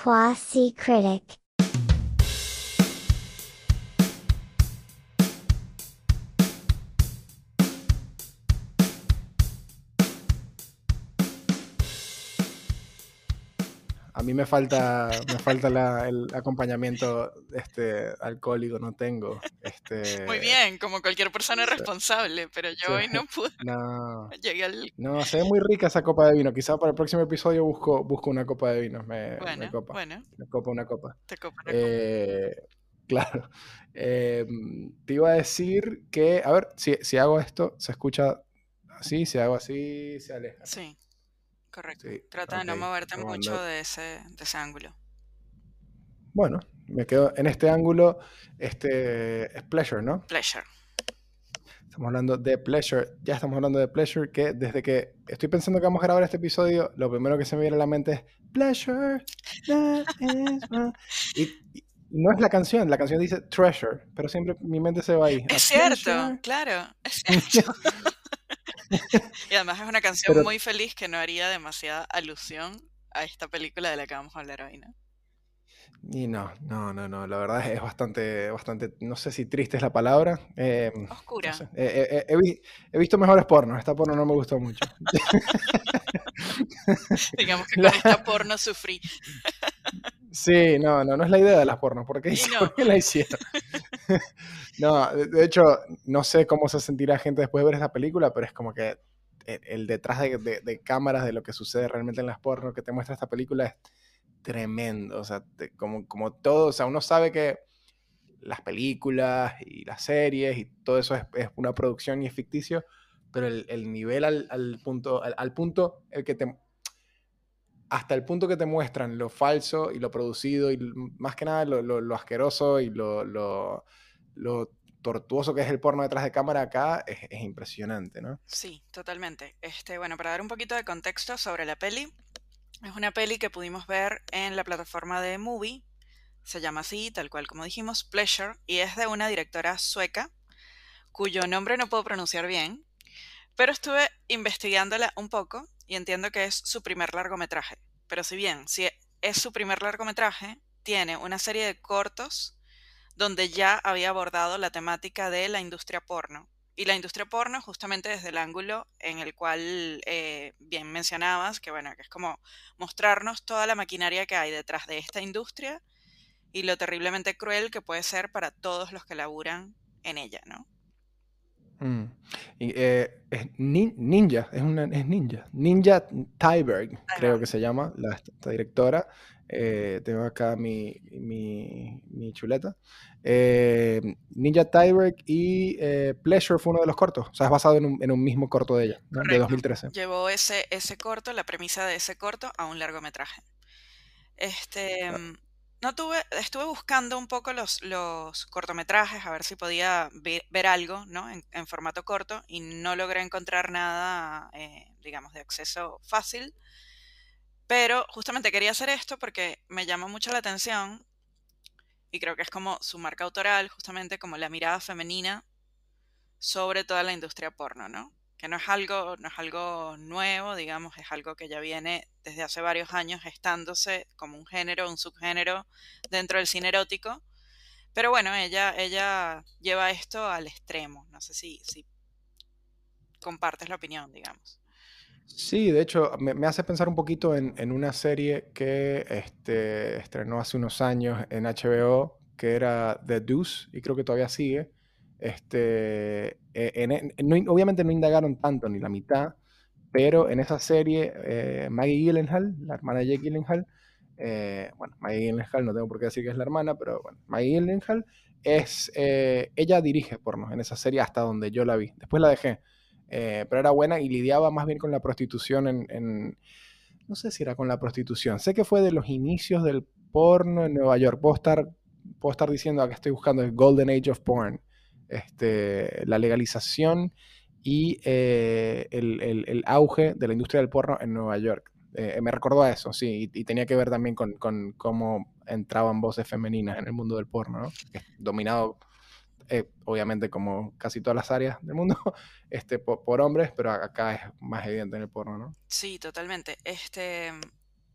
Quasi critic. Mí me falta, me falta la- el acompañamiento este, alcohólico, no tengo. Este, Muy bien, como cualquier persona sí. responsable, pero yo Sí. hoy no pude. No, Llegué al... no, se ve muy rica esa copa de vino. Quizá para el próximo episodio busco, busco una copa de vino. Me, me Bueno, copa. bueno, Me copa una copa. te copa la copa. Eh, claro. Eh, te iba a decir que, a ver, si, si hago esto, se escucha así, si hago así, se aleja. Sí, correcto. Sí, Trata de no moverte mucho de ese, de ese ángulo. Bueno, me quedo en este ángulo. Este es pleasure, ¿no? Pleasure. Estamos hablando de pleasure. Ya estamos hablando de pleasure. Que desde que estoy pensando que vamos a grabar este episodio, lo primero que se me viene a la mente es pleasure. that is my-". Y, y no es la canción, la canción dice treasure, pero siempre mi mente se va ahí. Es cierto, pleasure. claro, es cierto. Y además es una canción Pero- muy feliz que no haría demasiada alusión a esta película de la que vamos a hablar hoy, ¿no? Y no, no, no, no. La verdad es bastante, bastante, no sé si triste es la palabra. eh, no Oscura. sé. Eh, eh, he, vi- he visto mejores pornos. Esta porno no me gustó mucho. Digamos que La- con esta porno sufrí. Sí, no, no, no es la idea de las pornos. ¿Por qué, Y hice- no. por qué la hicieron? no, de, hecho, no sé cómo se sentirá gente después de ver esta película, pero es como que el, el detrás de, cámaras de lo que sucede realmente en las pornos que te muestra esta película es tremendo. O sea, como, como todo, o sea, uno sabe que las películas y las series y todo eso es, una producción y es ficticio, pero el, el nivel al, al punto, al, al punto el que te hasta el punto que te muestran lo falso y lo producido y más que nada lo, lo- lo asqueroso y lo tortuoso que es el porno detrás de cámara acá es, es impresionante, ¿no? Sí, totalmente. Este, bueno, para dar un poquito de contexto sobre la peli, es una peli que pudimos ver en la plataforma de Movie, se llama así, tal cual como dijimos, Pleasure, y es de una directora sueca, cuyo nombre no puedo pronunciar bien, pero estuve investigándola un poco y entiendo que es su primer largometraje. Pero si bien si es su primer largometraje, tiene una serie de cortos donde ya había abordado la temática de la industria porno. Y la industria porno justamente desde el ángulo en el cual eh, bien mencionabas, que bueno, que es como mostrarnos toda la maquinaria que hay detrás de esta industria y lo terriblemente cruel que puede ser para todos los que laburan en ella, ¿no? Mm. Y, eh, es nin- ninja, es, una, es ninja. Ninja Tyberg, creo que se llama, la, esta directora. Eh, tengo acá mi, mi, mi chuleta. Eh, Ninja Tyberg y Pleasure fue uno de los cortos. O sea, es basado en un, en un mismo corto de ella, ¿no? de Correcto. 2013. Llevó ese, ese corto, la premisa de ese corto, a un largometraje. Este, Ah. No tuve, estuve buscando un poco los, los cortometrajes, a ver si podía ve- ver, algo, ¿no? En, formato corto, y no logré encontrar nada, eh, digamos, de acceso fácil. Pero justamente quería hacer esto porque me llama mucho la atención y creo que es como su marca autoral, justamente como la mirada femenina sobre toda la industria porno, ¿no? Que no es algo, no es algo nuevo, digamos, es algo que ya viene desde hace varios años gestándose como un género, un subgénero dentro del cine erótico. Pero bueno, ella, ella lleva esto al extremo. No sé si, si compartes la opinión, digamos. Sí, de hecho, me, hace pensar un poquito en, en una serie que este, estrenó hace unos años en HBO, que era The Deuce, y creo que todavía sigue. Este, eh, no- obviamente no indagaron tanto, ni la mitad, pero en esa serie, eh, Maggie Gyllenhaal, la hermana de Jake Gyllenhaal, eh, bueno, Maggie Gyllenhaal, no tengo por qué decir que es la hermana, pero Maggie Gyllenhaal es, ella dirige porno en esa serie hasta donde yo la vi. Después la dejé, pero era buena y lidiaba más bien con la prostitución en, no sé si era con la prostitución, sé que fue de los inicios del porno en Nueva York. Puedo estar, puedo estar diciendo que estoy buscando el Golden Age of Porn, este, la legalización y eh, el, el- el auge de la industria del porno en Nueva York. Eh, me recordó a eso, sí, y, y tenía que ver también con, con cómo entraban voces femeninas en el mundo del porno, ¿no? Dominado, eh, obviamente, como casi todas las áreas del mundo, este, por, por hombres, pero acá es más evidente en el porno, ¿no? Sí, totalmente. Este,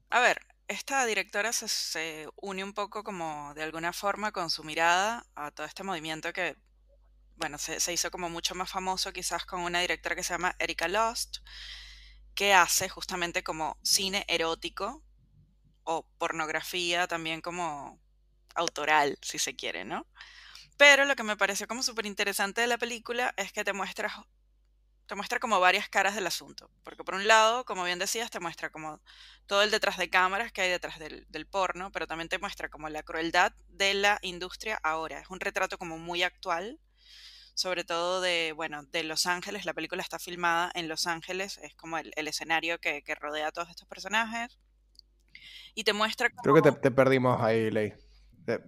a ver, esta directora se, se une un poco como de alguna forma con su mirada a todo este movimiento que, bueno, se, hizo como mucho más famoso quizás con una directora que se llama Erika Lost, que hace justamente como cine erótico o pornografía también como autoral, si se quiere, ¿no? Pero lo que me pareció como súper interesante de la película es que te muestra, te muestra como varias caras del asunto. Porque por un lado, como bien decías, te muestra como todo el detrás de cámaras que hay detrás del, del porno, pero también te muestra como la crueldad de la industria ahora. Es un retrato como muy actual, sobre todo de, bueno, de Los Ángeles. La película está filmada en Los Ángeles, es como el, el escenario que, que rodea a todos estos personajes. Y te muestra. Creo que te, te perdimos ahí, Ley.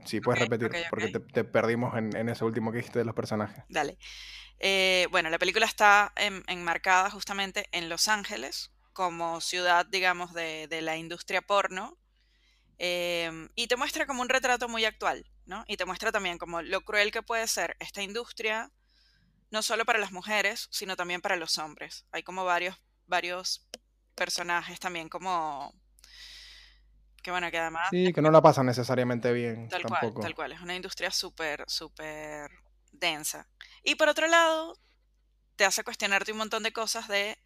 Sí, puedes repetir, porque te, te perdimos en, en ese último que dijiste de los personajes. Dale. Eh, bueno, la película está en- enmarcada justamente en Los Ángeles, como ciudad, digamos, de, de la industria porno, em, y te muestra como un retrato muy actual, ¿no? Y te muestra también como lo cruel que puede ser esta industria, no solo para las mujeres, sino también para los hombres. Hay como varios, varios personajes también como... Que bueno, que además... Sí, que no la pasan necesariamente bien Tal cual, tampoco. tal cual. Es una industria súper, súper densa. Y por otro lado, te hace cuestionarte un montón de cosas de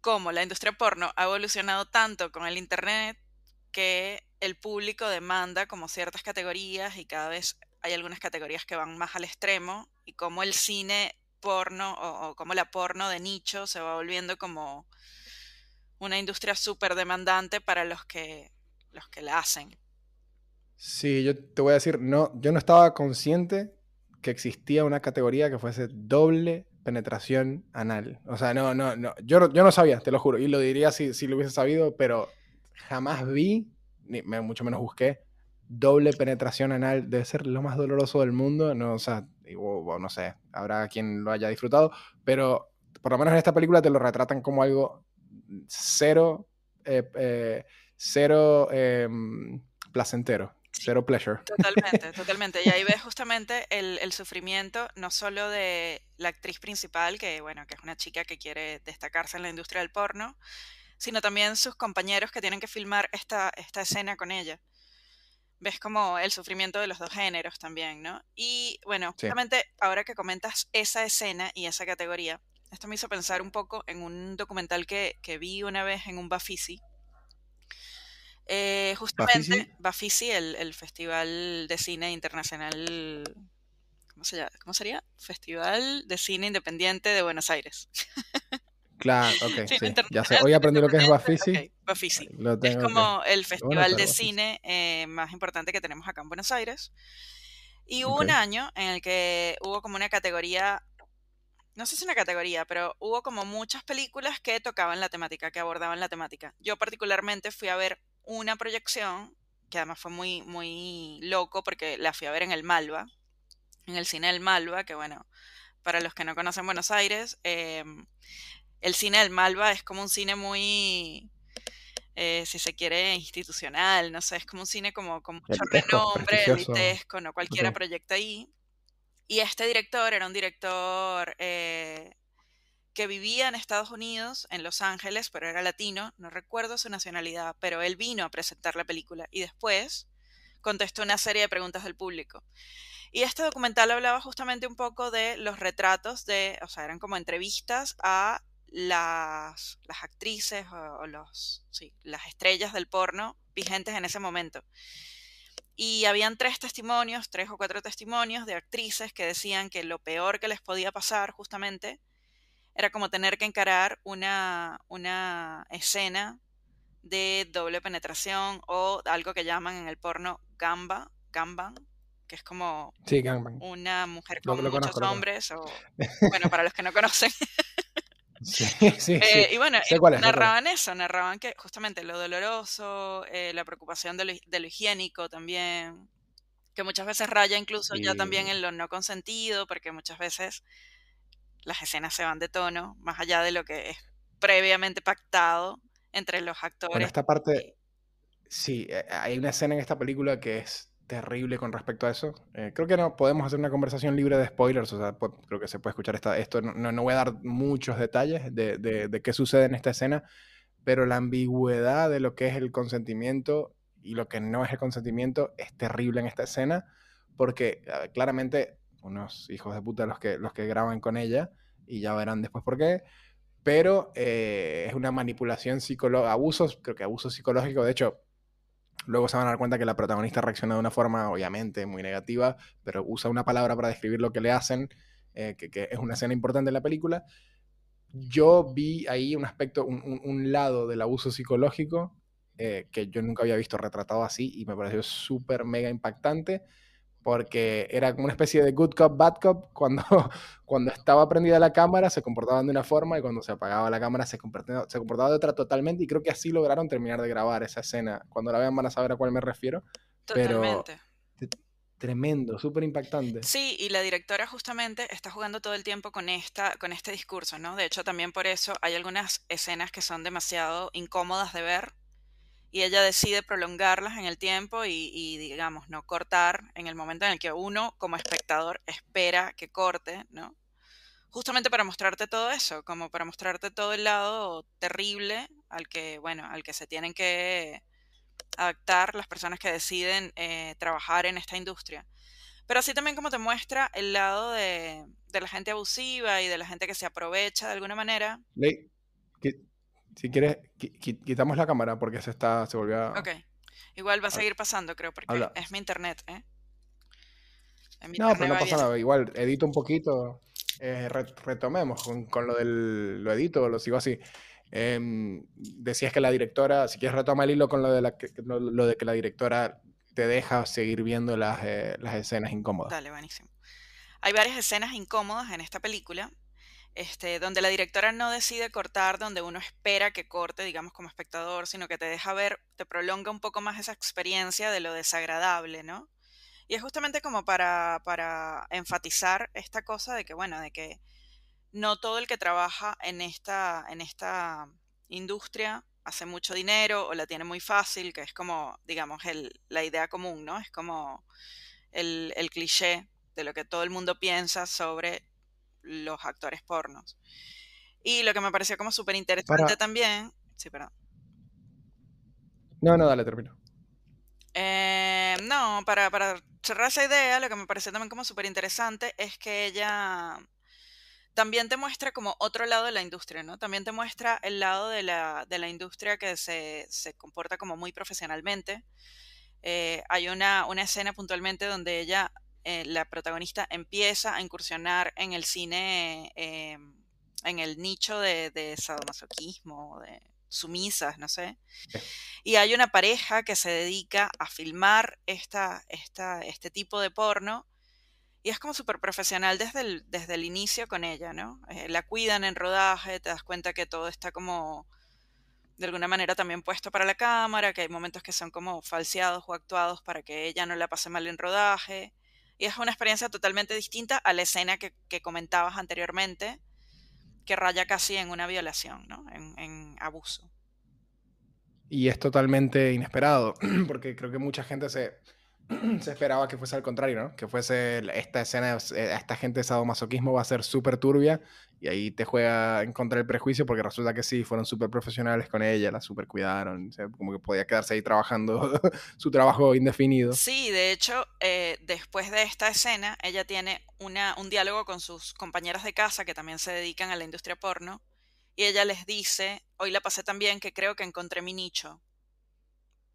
cómo la industria porno ha evolucionado tanto con el Internet que el público demanda como ciertas categorías y cada vez hay algunas categorías que van más al extremo y cómo el cine porno o, o cómo la porno de nicho se va volviendo como una industria súper demandante para los que, los que la hacen. Sí, yo te voy a decir, no, yo no estaba consciente que existía una categoría que fuese doble penetración anal. O sea, no, no, no. Yo, yo no sabía, te lo juro. Y lo diría si, si lo hubiese sabido, pero jamás vi, ni mucho menos busqué, doble penetración anal. Debe ser lo más doloroso del mundo. No, o sea, no sé, habrá quien lo haya disfrutado, pero por lo menos en esta película te lo retratan como algo cero, eh, eh, cero em, placentero, cero pleasure. Totalmente, totalmente. Y ahí ves justamente el, el sufrimiento no solo de la actriz principal, que bueno, que es una chica que quiere destacarse en la industria del porno, sino también sus compañeros que tienen que filmar esta, esta escena con ella. Ves como el sufrimiento de los dos géneros también, ¿no? Y bueno, Sí. justamente ahora que comentas esa escena y esa categoría, esto me hizo pensar un poco en un documental que, que vi una vez en un Bafisi. Eh, justamente, ¿Bafisi? Bafisi, el, el Festival de Cine Internacional, ¿cómo, se llama? ¿cómo sería? Festival de Cine Independiente de Buenos Aires. Claro, ok, Cine sí. Ya sé. Hoy aprendí lo que es Bafisi. ok, Bafisi. Lo Es tengo que- como el festival de Bafisi. cine eh, más importante que tenemos acá en Buenos Aires. Y hubo Ok. un año en el que hubo como una categoría, no sé si una categoría, pero hubo como muchas películas que tocaban la temática, que abordaban la temática. Yo particularmente fui a ver una proyección, que además fue muy, muy loco porque la fui a ver en el Malva, en el cine del Malva, que bueno, para los que no conocen Buenos Aires, em, el cine del Malva es como un cine muy, eh, si se quiere, institucional, no sé, es como un cine como con mucho renombre, elitesco, no cualquiera proyecta ahí. Y este director era un director eh, que vivía en Estados Unidos, en Los Ángeles, pero era latino, no recuerdo su nacionalidad, pero él vino a presentar la película y después contestó una serie de preguntas del público. Y este documental hablaba justamente un poco de los retratos de, o sea, eran como entrevistas a las, las actrices o, o los, sí, las estrellas del porno vigentes en ese momento. Y habían tres testimonios, tres o cuatro testimonios de actrices que decían que lo peor que les podía pasar justamente era como tener que encarar una, una escena de doble penetración o algo que llaman en el porno gamba, gamban, que es como Sí, una mujer con lo muchos conozco. hombres o bueno, para los que no conocen. Sí, sí, sí. Eh, y bueno, Sé cuál es, narraban eso, narraban que justamente lo doloroso, eh, la preocupación de lo, hi- de lo higiénico también, que muchas veces raya incluso ya también en lo no consentido, porque muchas veces las escenas se van de tono, más allá de lo que es previamente pactado entre los Bueno, actores. esta parte, sí, eh, hay una escena en esta película que es terrible con respecto a eso. Eh, creo que no podemos hacer una conversación libre de spoilers, o sea, pu- creo que se puede escuchar esta, esto. No, no- voy a dar muchos detalles de, de- de qué sucede en esta escena, pero la ambigüedad de lo que es el consentimiento y lo que no es el consentimiento es terrible en esta escena, porque claramente unos hijos de puta los que, los que graban con ella, y ya verán después por qué, pero eh, es una manipulación psicológica, abusos, creo que abuso psicológico, de hecho, luego se van a dar cuenta que la protagonista reacciona de una forma, obviamente, muy negativa, pero usa una palabra para describir lo que le hacen, eh, que, es una escena importante en la película. Yo vi ahí un aspecto, un lado del abuso psicológico eh, que yo nunca había visto retratado así y me pareció súper mega impactante porque era como una especie de good cop, bad cop. Cuando, cuando estaba prendida la cámara se comportaban de una forma y cuando se apagaba la cámara se comportaba, se comportaba de otra totalmente y creo que así lograron terminar de grabar esa escena. Cuando la vean van a saber a cuál me refiero. Totalmente. Pero tremendo, súper impactante. Sí, y la directora justamente está jugando todo el tiempo con, esta, con este discurso, ¿no? De hecho, también por eso hay algunas escenas que son demasiado incómodas de ver y ella decide prolongarlas en el tiempo y, digamos, no cortar en el momento en el que uno como espectador espera que corte, ¿no? Justamente para mostrarte todo eso, como para mostrarte todo el lado terrible al que, bueno, al que se tienen que adaptar las personas que deciden eh, trabajar en esta industria. Pero así también como te muestra el lado de, de, la gente abusiva y de la gente que se aprovecha de alguna manera. Si quieres, quitamos la cámara porque se está, se volvió a... Ok. Igual va a seguir pasando, creo, porque es mi internet, ¿eh? no, pero no pasa nada. Igual, edito un poquito. Eh, retomemos con, con, lo del... Lo edito, lo sigo así. Eh, decías que la directora, si quieres retoma el hilo con lo de, la, lo, de que la directora te deja seguir viendo las, eh, las escenas incómodas. Dale, buenísimo. Hay varias escenas incómodas en esta película este, donde la directora no decide cortar donde uno espera que corte, digamos, como espectador, sino que te deja ver, te prolonga un poco más esa experiencia de lo desagradable, ¿no? Y es justamente como para, para enfatizar esta cosa de que, bueno, de que no todo el que trabaja en esta, en esta industria hace mucho dinero o la tiene muy fácil, que es como, digamos, el, la idea común, ¿no? Es como el, el cliché de lo que todo el mundo piensa sobre los actores pornos. Y lo que me pareció como súper interesante también. Sí, perdón. No, no, dale, termino. Eh, no, para, para cerrar esa idea, lo que me pareció también como súper interesante es que ella también te muestra como otro lado de la industria, ¿no? También te muestra el lado de la, de la industria que se, se, comporta como muy profesionalmente. Eh, hay una, una escena puntualmente donde ella eh, la protagonista empieza a incursionar en el cine, eh, en el nicho de, de sadomasoquismo, de sumisas, no sé. Y hay una pareja que se dedica a filmar esta, esta, este tipo de porno y es como súper profesional desde el, desde el inicio con ella, ¿no? Eh, la cuidan en rodaje, te das cuenta que todo está como de alguna manera también puesto para la cámara, que hay momentos que son como falseados o actuados para que ella no la pase mal en rodaje. Y es una experiencia totalmente distinta a la escena que, comentabas anteriormente, que raya casi en una violación, ¿no? en, en abuso. Y es totalmente inesperado, porque creo que mucha gente se, se esperaba que fuese al contrario, ¿no? Que fuese esta escena, eh, esta gente de sadomasoquismo va a ser súper turbia y ahí te juega en contra del prejuicio porque resulta que sí, fueron súper profesionales con ella, la súper cuidaron, como que podía quedarse ahí trabajando su trabajo indefinido. Sí, de hecho, eh, después de esta escena, ella tiene una, un diálogo con sus compañeras de casa que también se dedican a la industria porno y ella les dice, hoy la pasé tan bien que creo que encontré mi nicho.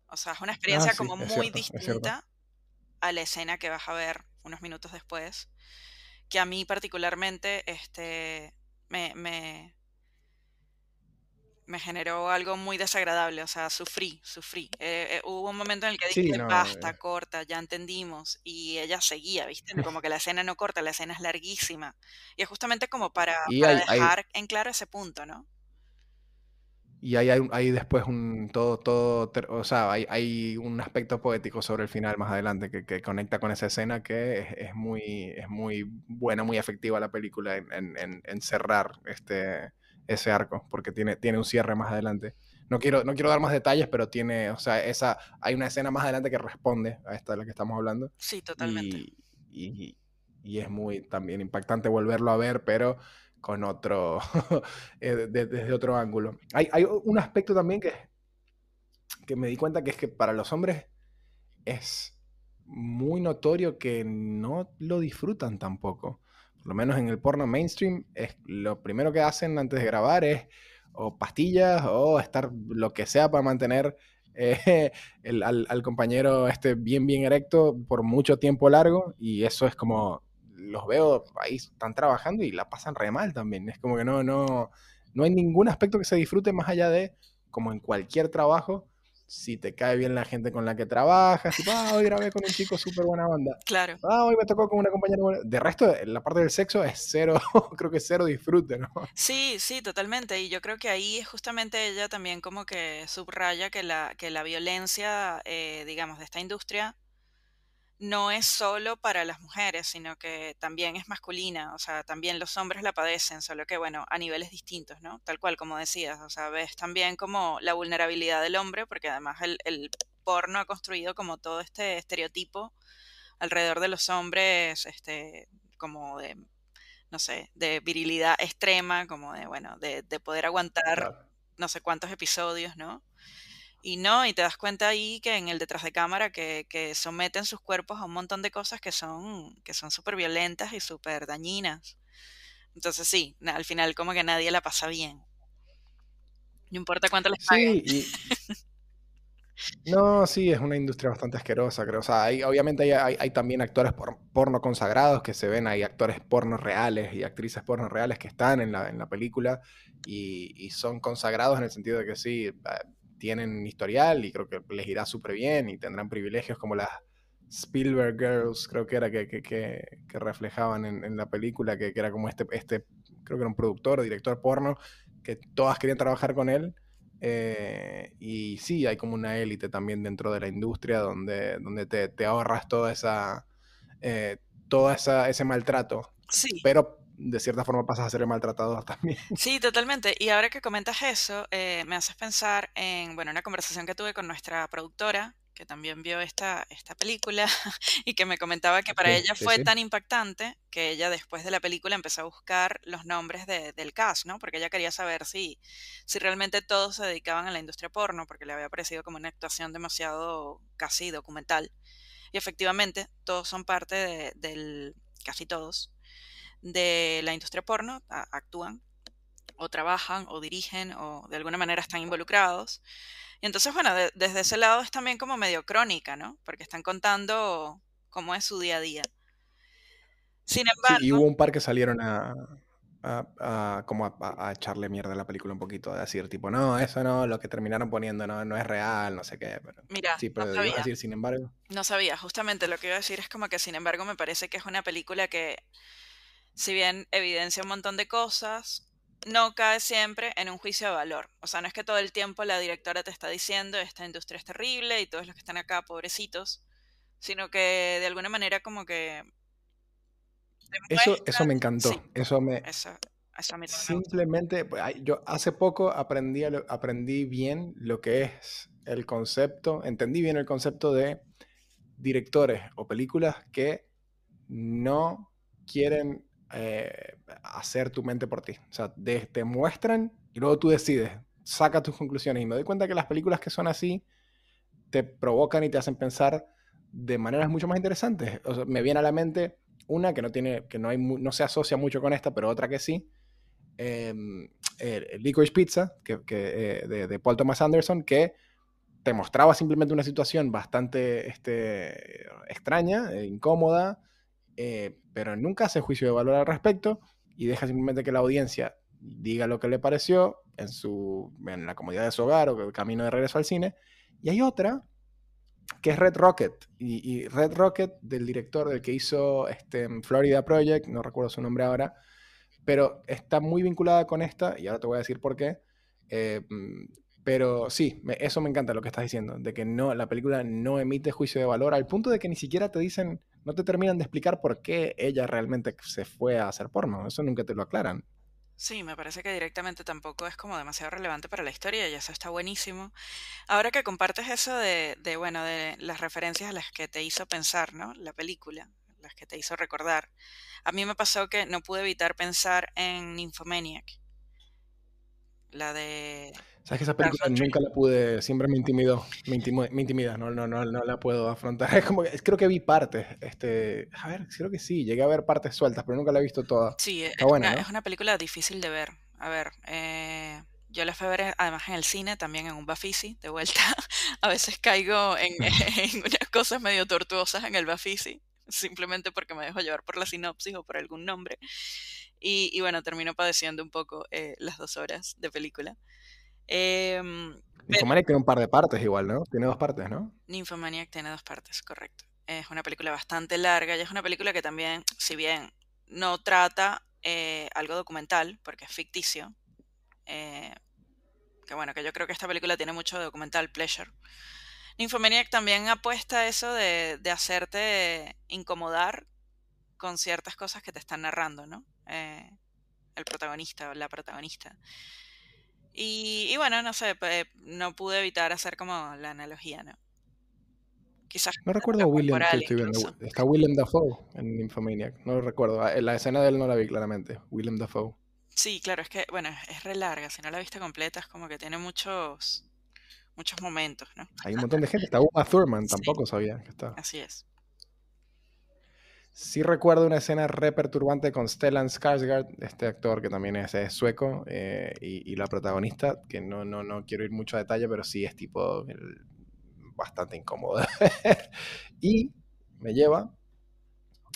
O sea, es una experiencia ah, como muy distinta a la escena que vas a ver unos minutos después que a mí particularmente este, me, me, me generó algo muy desagradable, o sea, sufrí, sufrí. Eh, eh, hubo un momento en el que dije, basta, eh. corta, ya entendimos, y ella seguía, ¿viste? Como que la escena no corta, la escena es larguísima. Y es justamente como para, dejar en claro ese punto, ¿no? Y hay, hay, después un todo, todo, o sea, hay, hay, un aspecto poético sobre el final más adelante que, que conecta con esa escena que es, es, muy, es muy buena, muy efectiva la película en, en, en, cerrar este, ese arco, porque tiene, tiene un cierre más adelante. No quiero, no quiero dar más detalles, pero tiene, o sea, esa, hay una escena más adelante que responde a esta de la que estamos hablando. Sí, totalmente. Y, y, y es muy también impactante volverlo a ver, pero con otro, eh, desde otro ángulo. Hay, hay, un aspecto también que, que me di cuenta que es que para los hombres es muy notorio que no lo disfrutan tampoco. Por lo menos en el porno mainstream, es lo primero que hacen antes de grabar es o pastillas o estar lo que sea para mantener eh, al, al, compañero este bien, bien erecto por mucho tiempo largo. Y eso es como, los veo ahí, están trabajando y la pasan re mal también. Es como que no, no, no hay ningún aspecto que se disfrute más allá de, como en cualquier trabajo, si te cae bien la gente con la que trabajas, tipo, ah, hoy grabé con un chico súper buena banda. Claro. Ah, hoy me tocó con una compañera buena. De resto, la parte del sexo es cero, creo que cero disfrute, ¿no? Sí, sí, totalmente. Y yo creo que ahí justamente ella también como que subraya que la, que la violencia, eh, digamos, de esta industria no es solo para las mujeres, sino que también es masculina, o sea, también los hombres la padecen, solo que, bueno, a niveles distintos, ¿no? Tal cual como decías, o sea, ves también como la vulnerabilidad del hombre, porque además el, el porno ha construido como todo este estereotipo alrededor de los hombres, este, como de, no sé, de virilidad extrema, como de, bueno, de, de poder aguantar no sé cuántos episodios, ¿no? Y no, y te das cuenta ahí que en el detrás de cámara que, que someten sus cuerpos a un montón de cosas que son que son súper violentas y súper dañinas. Entonces sí, al final como que nadie la pasa bien. No importa cuánto les paguen. Sí, No, sí, es una industria bastante asquerosa, creo. O sea, hay, obviamente hay, hay, también actores porno consagrados que se ven, hay actores porno reales y actrices porno reales que están en la, en la película y, y, son consagrados en el sentido de que sí, tienen historial y creo que les irá súper bien y tendrán privilegios como las Spielberg Girls, creo que era que, que, que, reflejaban en, en, la película, que, era como este, este, creo que era un productor o director porno, que todas querían trabajar con él. Eh, y sí, hay como una élite también dentro de la industria donde, donde te, te ahorras toda esa, eh, toda esa, ese maltrato. Sí. Pero de cierta forma pasas a ser maltratado también. Sí, totalmente. Y ahora que comentas eso, eh, me haces pensar en, bueno, una conversación que tuve con nuestra productora, que también vio esta, esta película y que me comentaba que para Sí, ella fue sí. tan impactante que ella después de la película empezó a buscar los nombres de- del cast, ¿no? Porque ella quería saber si, si realmente todos se dedicaban a la industria porno, porque le había parecido como una actuación demasiado casi documental. Y efectivamente, todos son parte de- del, casi todos, de la industria porno, a- actúan o trabajan o dirigen o de alguna manera están involucrados. Y entonces, bueno, de- desde ese lado es también como medio crónica, ¿no? Porque están contando cómo es su día a día. Sin Sí, y embargo, hubo un par que salieron a, a- a- como a, echarle mierda a la película un poquito, a decir tipo, no, eso no, lo que terminaron poniendo no, no es real, no sé qué. Pero, mira, sí, no pero sabía, decir, sin embargo. no sabía. Justamente lo que iba a decir es como que, sin embargo, me parece que es una película que, si bien evidencia un montón de cosas, no cae siempre en un juicio de valor. O sea, no es que todo el tiempo la directora te está diciendo esta industria es terrible y todos los que están acá, pobrecitos, sino que de alguna manera como que Eso, eso me encantó. sí, Eso me, eso, me. Simplemente, pues, yo hace poco aprendí, aprendí bien lo que es el concepto, entendí bien el concepto de directores o películas que no quieren eh, hacer tu mente por ti. O sea, te muestran y luego tú decides, saca tus conclusiones. Y me doy cuenta que las películas que son así te provocan y te hacen pensar de maneras mucho más interesantes. O sea, me viene a la mente una que no tiene, que no hay, no se asocia mucho con esta, pero otra que sí, eh, el Licorice Pizza, que, eh, de, Paul Thomas Anderson, que te mostraba simplemente una situación bastante este, extraña, eh, incómoda, eh, pero nunca hace juicio de valor al respecto y deja simplemente que la audiencia diga lo que le pareció en, su, en la comodidad de su hogar o el camino de regreso al cine. Y hay otra que es Red Rocket. Y, y Red Rocket, del director del que hizo este, Florida Project, no recuerdo su nombre ahora, pero está muy vinculada con esta, y ahora te voy a decir por qué. Eh, pero sí, me- eso me encanta lo que estás diciendo, de que no, la película no emite juicio de valor, al punto de que ni siquiera te dicen, no te terminan de explicar por qué ella realmente se fue a hacer porno. Eso nunca te lo aclaran. Sí, me parece que directamente tampoco es como demasiado relevante para la historia y eso está buenísimo. Ahora que compartes eso de, de, bueno, de las referencias a las que te hizo pensar, ¿no? La película, las que te hizo recordar. A mí me pasó que no pude evitar pensar en Nymphomaniac. La de... ¿Sabes que esa película nunca la pude, siempre me intimidó, me, intimida, no, no, no, no la puedo afrontar. Es como que, creo que vi partes, este, a ver, creo que sí, llegué a ver partes sueltas, pero nunca la he visto toda. Sí, es, una, es una película difícil de ver. A ver, eh, yo la fui a ver además en el cine, también en un Bafisi, de vuelta. a veces caigo en, en, unas cosas medio tortuosas en el Bafisi, simplemente porque me dejo llevar por la sinopsis o por algún nombre. Y, y bueno, termino padeciendo un poco eh, las dos horas de película. Eh, Nymphomaniac tiene un par de partes igual, ¿no? Tiene dos partes, ¿no? Nymphomaniac tiene dos partes, correcto. Es una película bastante larga y es una película que también, si bien no trata eh, algo documental, porque es ficticio, eh, que bueno, que yo creo que esta película tiene mucho documental pleasure. Nymphomaniac también apuesta a eso de, de hacerte incomodar con ciertas cosas que te están narrando, ¿no? Eh, el protagonista o la protagonista. Y, bueno, no sé, no pude evitar hacer como la analogía, ¿no? Quizás. No recuerdo a William que estoy viendo. Está William Dafoe en Nymphomaniac. No lo recuerdo. Ah, la escena de él no la vi claramente. William Dafoe. Sí, claro, es que, bueno, es re larga. Si no la viste completa, es como que tiene muchos muchos momentos, ¿no? Hay un montón de gente. Está Uma Thurman, tampoco sabía que estaba. Así es. Sí recuerdo una escena re perturbante con Stellan Skarsgård, este actor que también es, sueco, eh, y, la protagonista, que no, no, no quiero ir mucho a detalle, pero sí es tipo bastante incómodo. y me lleva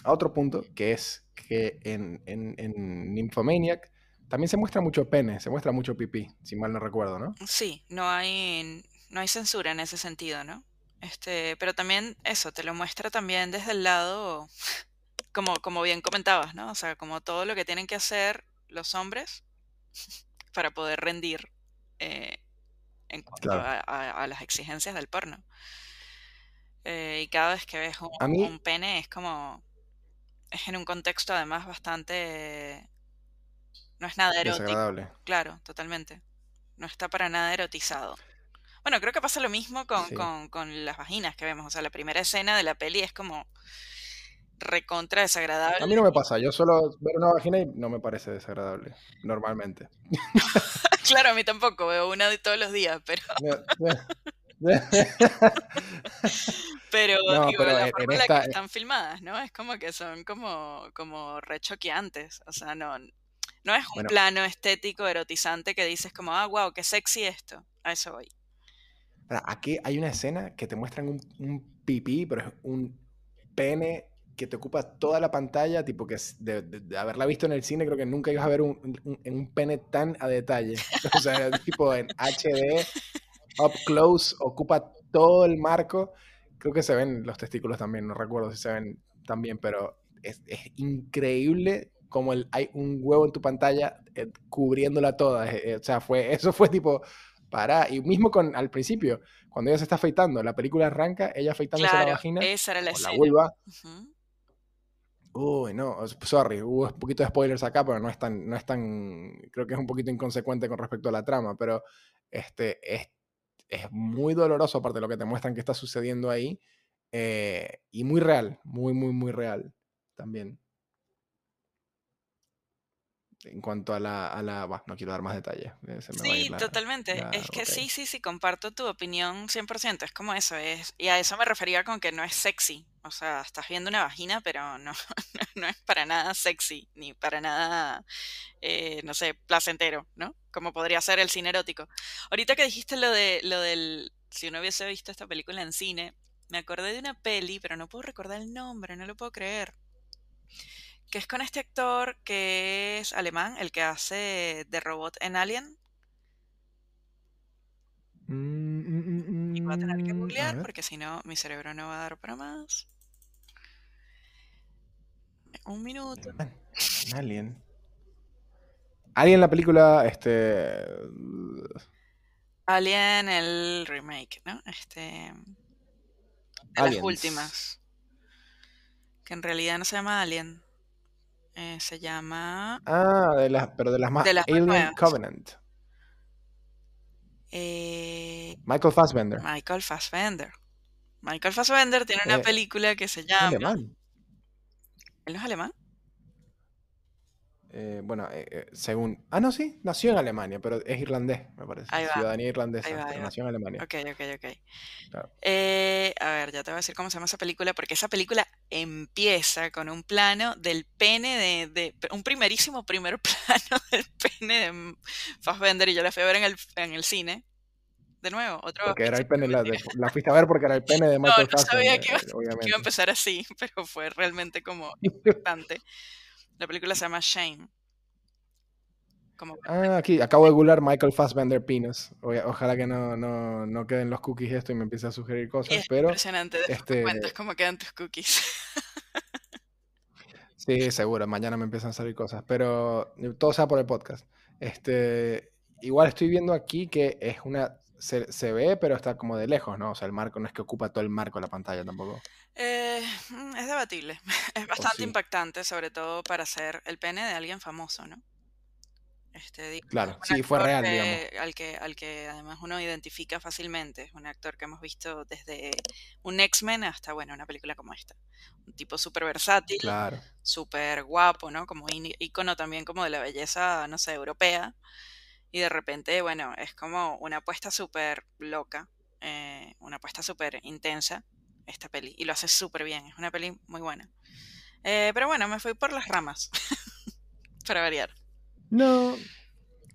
a otro punto, que es que en, en, en, Nymphomaniac también se muestra mucho pene, se muestra mucho pipí, si mal no recuerdo, ¿no? Sí, no hay, no hay censura en ese sentido, ¿no? Este, pero también eso, te lo muestra también desde el lado como, como bien comentabas, ¿no? O sea, como todo lo que tienen que hacer los hombres para poder rendir eh, en cuanto a, las exigencias del porno. Eh, y cada vez que ves un, pene es como... Es en un contexto además bastante... No es nada erótico. Claro, totalmente. No está para nada erotizado. Bueno, creo que pasa lo mismo con, con, con las vaginas que vemos. O sea, la primera escena de la peli es como recontra desagradable. A mí no me pasa, yo solo ver una vagina y no me parece desagradable, normalmente. claro, a mí tampoco, veo una de todos los días, pero... pero, digo, la forma en la que están filmadas, ¿no? Es como que son como, como rechoqueantes, o sea, no, no es un plano estético erotizante que dices como, ah, wow, qué sexy esto, a eso voy. Aquí hay una escena que te muestran un, un pipí, pero es un pene que te ocupa toda la pantalla, tipo que de, de, haberla visto en el cine, creo que nunca ibas a ver un, un, pene tan a detalle. O sea, tipo en HD, up close, ocupa todo el marco. Creo que se ven los testículos también, no recuerdo si se ven también, pero es, es increíble como el, hay un huevo en tu pantalla eh, cubriéndola toda. Eh, o sea, fue, eso fue tipo, para. Y mismo con al principio, cuando ella se está afeitando, la película arranca, ella afeitándose la vagina, esa era la, o la vulva. Uy, no, sorry, hubo un poquito de spoilers acá, pero no es tan, no es tan, creo que es un poquito inconsecuente con respecto a la trama, pero este, es, es muy doloroso aparte de lo que te muestran que está sucediendo ahí, eh, y muy real, muy, muy, muy real también en cuanto a la... A la no quiero dar más detalles. Eh, sí, totalmente. es que sí, sí, sí, comparto tu opinión 100%. Es como eso. es Y a eso me refería con que no es sexy. O sea, estás viendo una vagina, pero no, no es para nada sexy, ni para nada, eh, no sé, placentero, ¿no? Como podría ser el cine erótico. Ahorita que dijiste lo, de, lo del... Si uno hubiese visto esta película en cine, me acordé de una peli, pero no puedo recordar el nombre, no lo puedo creer que es con este actor que es alemán, el que hace de robot en Alien. Mm, y voy a tener que mm, googlear porque si no mi cerebro no va a dar para más. Un minuto. Alien. Alien la película, este... Alien el remake, ¿no? Este... De las últimas. Que en realidad no se llama Alien. Eh, se llama. Ah, de las, pero de las más. Alien Covenant. Eh, Michael Fassbender. Michael Fassbender. Michael Fassbender tiene una eh, película que se llama. ¿Él no es alemán? Eh, bueno, eh, eh, según. Ah, no, sí, nació en Alemania, pero es irlandés, me parece. Ciudadanía irlandesa, va, pero nació en Alemania. Ok, ok, ok. Claro. Eh, a ver, ya te voy a decir cómo se llama esa película, porque esa película empieza con un plano del pene de, de- un primerísimo primer plano del pene de Fassbender y yo la fui a ver en el, en el cine. De nuevo, otro Porque era el pene, la, de- la fuiste a ver porque era el pene de No, Michael no sabía Fassbender, que iba, que iba a empezar así, pero fue realmente como impactante. La película se llama Shame. Como Ah, aquí, acabo de googlear Michael Fassbender Penis. Ojalá que no, no, no queden los cookies esto y me empiece a sugerir cosas, es pero impresionante. Este, cuentas cómo quedan tus cookies. sí, seguro, mañana me empiezan a salir cosas, pero todo sea por el podcast. Este, igual estoy viendo aquí que es una, se, se ve, pero está como de lejos, ¿no? O sea, el marco no es que ocupa todo el marco de la pantalla tampoco. Eh, mm, es debatible. Es ¿O bastante sí? impactante, sobre todo para ser el pene de alguien famoso, ¿no? Este, Claro, sí, fue real, digamos. al que, al que además uno identifica fácilmente. Es un actor que hemos visto desde un X-Men hasta, bueno, una película como esta. Un tipo súper versátil, Claro. súper guapo, ¿no? Como ícono también como de la belleza, no sé, europea. Y de repente, bueno, es como una apuesta súper loca, eh, una apuesta súper intensa, esta peli. Y lo hace súper bien, es una peli muy buena. Eh, pero bueno, me fui por las ramas, para variar. No,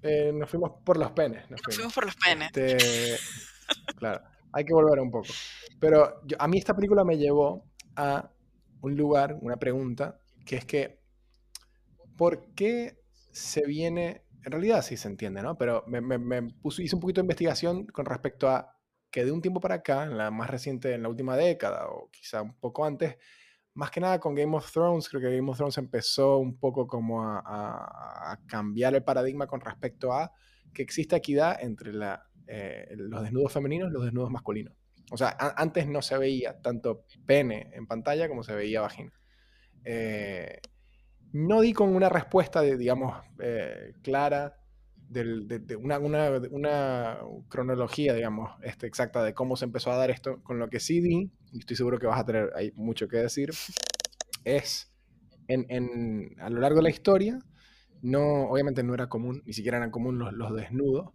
eh, nos fuimos por los penes, nos Nos fuimos. fuimos por los penes. Este, claro, hay que volver un poco. Pero yo- a mí esta película me llevó a un lugar, una pregunta, que es que, ¿por qué se viene? En realidad sí se entiende, ¿no? Pero me, me- me puso- hice un poquito de investigación con respecto a que de un tiempo para acá, en la más reciente, en la última década, o quizá un poco antes, más que nada con Game of Thrones, creo que Game of Thrones empezó un poco como a, cambiar el paradigma con respecto a que existe equidad entre eh, los desnudos femeninos y los desnudos masculinos. O sea, antes no se veía tanto pene en pantalla como se veía vagina. Eh, no di con una respuesta, digamos, eh, clara, de, una, una- una cronología, digamos, este, exacta de cómo se empezó a dar esto. Con lo que sí di, y estoy seguro que vas a tener hay mucho que decir, es en, en- a lo largo de la historia, no, obviamente no era común, ni siquiera eran común los, los desnudos.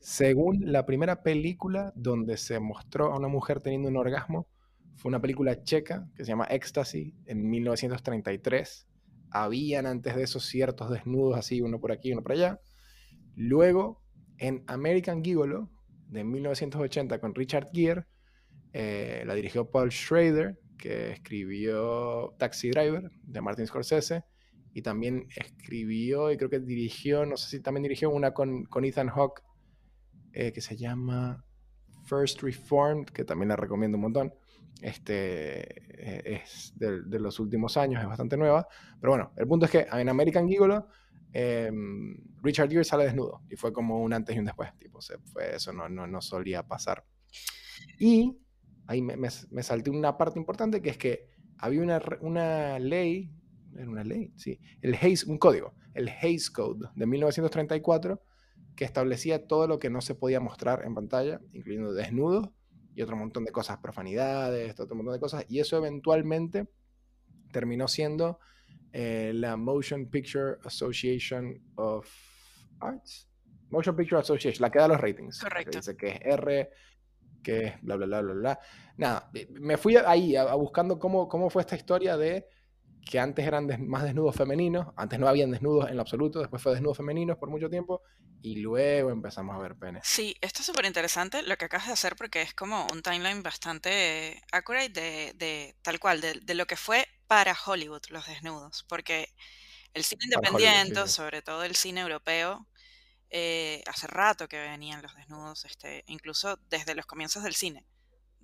Según la primera película donde se mostró a una mujer teniendo un orgasmo, fue una película checa que se llama Ecstasy en 1933. Habían antes de eso ciertos desnudos así, uno por aquí, uno por allá. Luego, en American Gigolo, de 1980, con Richard Gere, eh, la dirigió Paul Schrader, que escribió Taxi Driver, de Martin Scorsese, y también escribió, y creo que dirigió, no sé si también dirigió una con, con Ethan Hawke, eh, que se llama First Reformed, que también la recomiendo un montón. Este eh, es de, de los últimos años, es bastante nueva. Pero bueno, el punto es que en American Gigolo, eh, Richard Gere sale desnudo y fue como un antes y un después. Tipo, se fue, eso no, no, no solía pasar. Y ahí me, me, salté una parte importante que es que había una, una ley, era una ley, sí, el Hays, un código, el Hays Code de 1934 que establecía todo lo que no se podía mostrar en pantalla, incluyendo desnudos y otro montón de cosas, profanidades, otro montón de cosas, y eso eventualmente terminó siendo eh, la Motion Picture Association of Arts. Motion Picture Association, la que da los ratings. la que Correcto. dice que es R, que es bla, bla, bla, bla, bla. Nada, me fui ahí a, a buscando cómo, cómo fue esta historia de que antes eran des- más desnudos femeninos, antes no habían desnudos en lo absoluto, después fue desnudos femeninos por mucho tiempo, y luego empezamos a ver penes. Sí, esto es súper interesante lo que acabas de hacer porque es como un timeline bastante accurate de, de tal cual, de, de lo que fue para Hollywood los desnudos, porque el cine independiente, sí. sobre todo el cine europeo, eh, hace rato que venían los desnudos, este, incluso desde los comienzos del cine.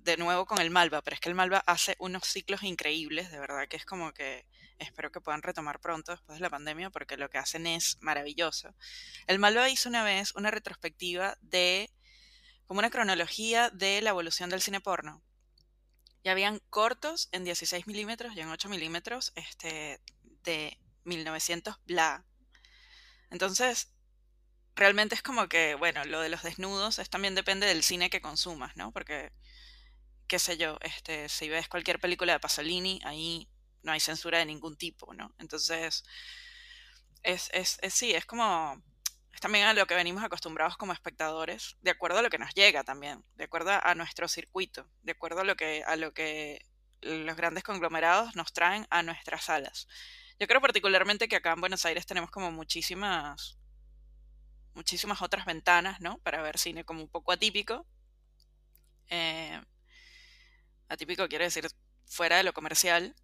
De nuevo con el Malva, pero es que el Malva hace unos ciclos increíbles, de verdad que es como que espero que puedan retomar pronto después de la pandemia porque lo que hacen es maravilloso. El Malva hizo una vez una retrospectiva de, como una cronología de la evolución del cine porno. Y habían cortos en 16 milímetros y en 8 milímetros este, de 1900 bla. Entonces, realmente es como que, bueno, lo de los desnudos es también depende del cine que consumas, ¿no? Porque, qué sé yo, este, si ves cualquier película de Pasolini, ahí no hay censura de ningún tipo, ¿no? Entonces, es, es, es sí, es como es también a lo que venimos acostumbrados como espectadores, de acuerdo a lo que nos llega también, de acuerdo a nuestro circuito, de acuerdo a lo que, a lo que los grandes conglomerados nos traen a nuestras salas. Yo creo particularmente que acá en Buenos Aires tenemos como muchísimas, muchísimas otras ventanas, ¿no? Para ver cine como un poco atípico. Eh, atípico quiere decir fuera de lo comercial.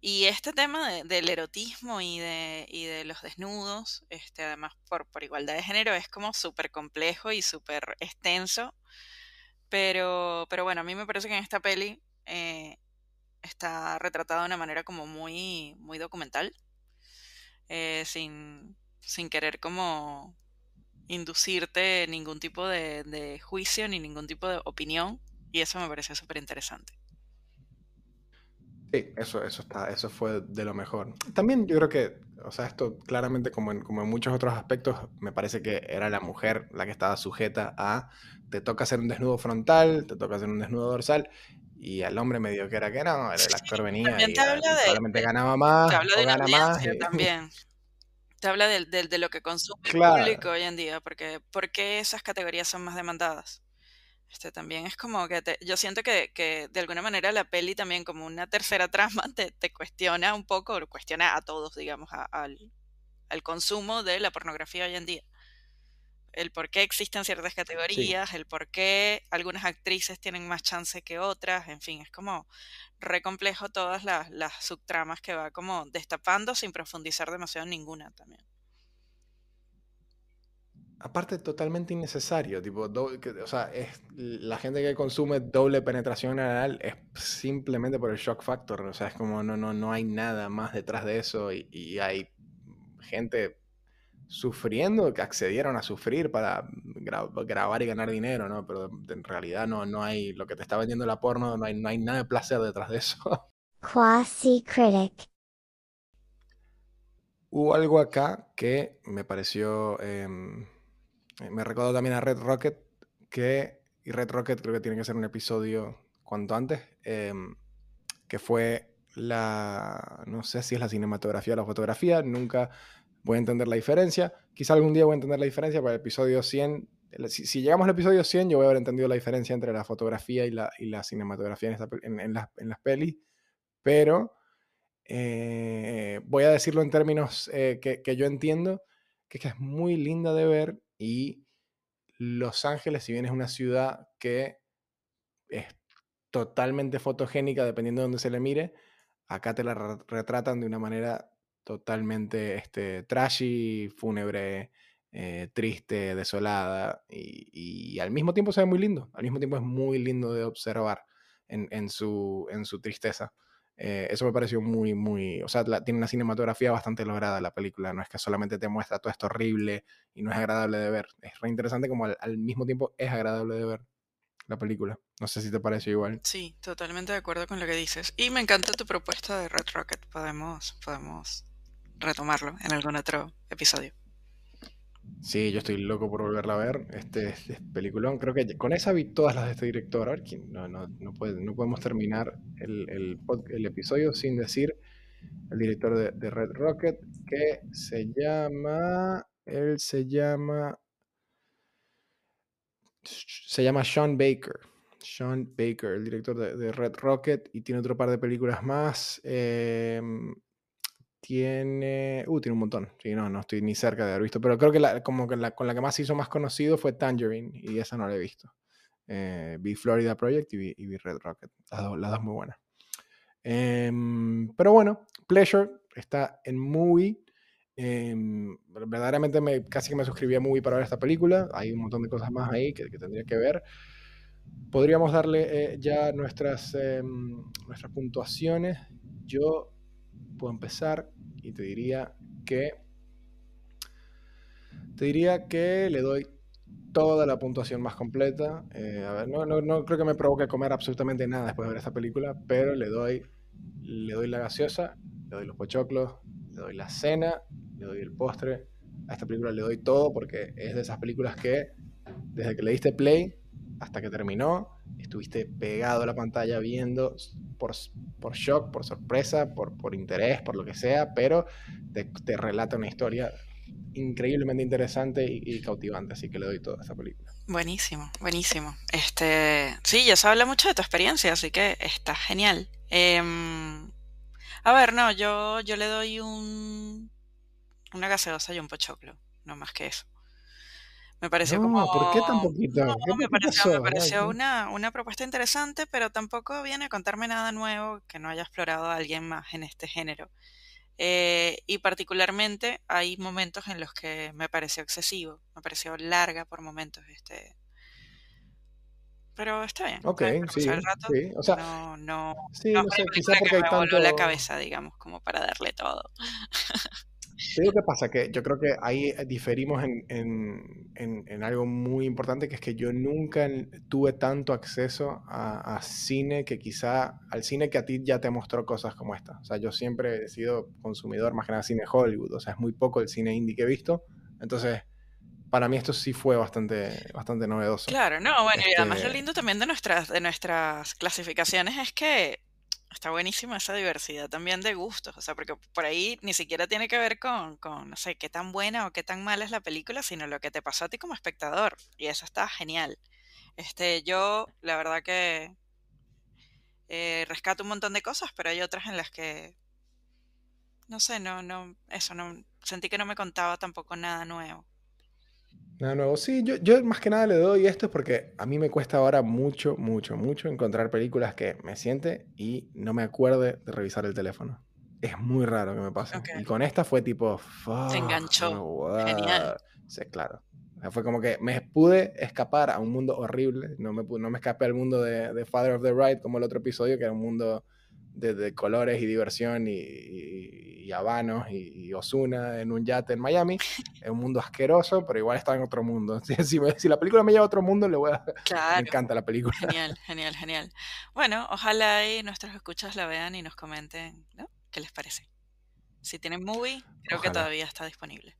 Y este tema del erotismo y de, y de los desnudos, este, además por, por igualdad de género, es como súper complejo y súper extenso. Pero, pero bueno, a mí me parece que en esta peli eh, está retratado de una manera como muy, muy documental, eh, sin, sin querer como inducirte ningún tipo de, de juicio ni ningún tipo de opinión. Y eso me parece súper interesante. Sí, eso, eso, está, eso fue de lo mejor. También yo creo que, o sea, esto claramente como en, como en muchos otros aspectos, me parece que era la mujer la que estaba sujeta a, te toca hacer un desnudo frontal, te toca hacer un desnudo dorsal, y al hombre medio que era que no, el actor venía y, probablemente ganaba más, te habla o de la gana más. y- también. Te habla del- de, lo que consume el público hoy en día, porque ¿por qué esas categorías son más demandadas? Este también es como que te- yo siento que, que de alguna manera la peli también como una tercera trama te, te cuestiona un poco, o cuestiona a todos, digamos, a- al, al consumo de la pornografía hoy en día. El por qué existen ciertas categorías, el por qué algunas actrices tienen más chance que otras, en fin, es como re complejo todas las, las subtramas que va como destapando sin profundizar demasiado en ninguna también. Aparte, totalmente innecesario. Tipo, do- que- o sea, es, la gente que consume doble penetración anal es simplemente por el shock factor. O sea, es como no, no, no hay nada más detrás de eso. Y, y hay gente sufriendo que accedieron a sufrir para gra- grabar y ganar dinero, ¿no? Pero en realidad no, no hay lo que te está vendiendo la porno, no hay, no hay nada de placer detrás de eso. Quasi critic. Hubo algo acá que me pareció. em, me recordó también a Red Rocket. Que. Y Red Rocket creo que tiene que ser un episodio cuanto antes. em, que fue la. No sé si es la cinematografía o la fotografía. Nunca voy a entender la diferencia. Quizá algún día voy a entender la diferencia para el episodio 100. el- Si, si llegamos al episodio 100, yo voy a haber entendido la diferencia entre la fotografía y la, y la cinematografía en, esta en- en las, en las pelis. Pero eh, voy a decirlo en términos eh, que, que yo entiendo, que es que es muy linda de ver y Los Ángeles, si bien es una ciudad que es totalmente fotogénica dependiendo de donde se le mire, acá te la re- retratan de una manera totalmente este, trashy, fúnebre, eh, triste, desolada y, al mismo tiempo se ve muy lindo, al mismo tiempo es muy lindo de observar en su, en su tristeza. Eh, eso me pareció muy, muy, o sea, la- tiene una cinematografía bastante lograda la película, no es que solamente te muestra todo esto horrible y no es agradable de ver, es re interesante como al, mismo tiempo es agradable de ver la película. No sé si te pareció igual. Sí, totalmente de acuerdo con lo que dices. Y me encanta tu propuesta de Red Rocket. Podemos, podemos retomarlo en algún otro episodio. Sí, yo estoy loco por volverla a ver. Este, este peliculón, creo que con esa vi todas las de este director. No, no, no, puede- no podemos terminar el, el episodio sin decir el director de, Red Rocket, que se llama. Él se llama. Se llama Sean Baker. Sean Baker, el director de, de Red Rocket, y tiene otro par de películas más. em, tiene. Uh, tiene un montón. Sí, no, no estoy ni cerca de haber visto. Pero creo que la, como que la, con la que más se hizo más conocido fue Tangerine. Y esa no la he visto. Eh, vi Florida Project y vi, Red Rocket. Las dos, las dos muy buenas. Em, pero bueno, Pleasure está en Movie. Em, verdaderamente me, casi que me suscribí a Movie para ver esta película. Hay un montón de cosas más ahí que, que tendría que ver. Podríamos darle eh, ya nuestras, em, nuestras puntuaciones. Yo puedo empezar y te diría que te diría que le doy toda la puntuación más completa. Eh, a ver, no, no, no creo que me provoque comer absolutamente nada después de ver esta película, pero le doy, le doy la gaseosa, le doy los pochoclos, le doy la cena, le doy el postre. A esta película le doy todo porque es de esas películas que desde que le diste play hasta que terminó, estuviste pegado a la pantalla viendo por, por shock, por sorpresa, por, por interés, por lo que sea, pero te, te relata una historia increíblemente interesante y, cautivante, así que le doy toda esta película. Buenísimo, buenísimo. Este, sí, ya se habla mucho de tu experiencia, así que está genial. Em, a ver, no, yo, yo le doy un una gaseosa y un pochoclo, no más que eso. Me pareció como. ¿Por qué tan poquito? me pareció, me pareció una, una, propuesta interesante, pero tampoco viene a contarme nada nuevo que no haya explorado alguien más en este género. Eh, y particularmente hay momentos en los que me pareció excesivo, me pareció larga por momentos. Este, pero está bien. Ok, sí, rato, sí. O sea, no, no, sí, no, sé, quizás porque hay tanto... la cabeza, digamos, como para darle todo. Te qué pasa, que yo creo que ahí diferimos en, en, en, algo muy importante, que es que yo nunca tuve tanto acceso a, a, cine que quizá, al cine que a ti ya te mostró cosas como esta. O sea, yo siempre he sido consumidor más que nada cine Hollywood, o sea, es muy poco el cine indie que he visto. Entonces, para mí esto sí fue bastante, bastante novedoso. Claro, no, bueno, y además lo este lindo también de nuestras, de nuestras clasificaciones es que está buenísima esa diversidad también de gustos, o sea, porque por ahí ni siquiera tiene que ver con, con, no sé, qué tan buena o qué tan mala es la película, sino lo que te pasó a ti como espectador, y eso está genial. Este, yo, la verdad que eh, rescato un montón de cosas, pero hay otras en las que, no sé, no, no, eso, no, sentí que no me contaba tampoco nada nuevo. Nada nuevo. Sí, yo, yo más que nada le doy esto porque a mí me cuesta ahora mucho, mucho, mucho encontrar películas que me siente y no me acuerde de revisar el teléfono. Es muy raro que me pase. Y con esta fue tipo. Se enganchó. Genial. Sí, claro. fue como que me pude escapar a un mundo horrible. No me, no me escapé al mundo de, de Father of the Ride como el otro episodio, que era un mundo de, colores y diversión y, y, habanos y, Osuna en un yate en Miami. Es un mundo asqueroso, pero igual está en otro mundo. Si, si, la película me lleva a otro mundo, le voy a... Me encanta la película. Genial, genial, genial. Bueno, ojalá y nuestros escuchas la vean y nos comenten, ¿no? ¿Qué les parece? Si tienen movie, creo que todavía está disponible.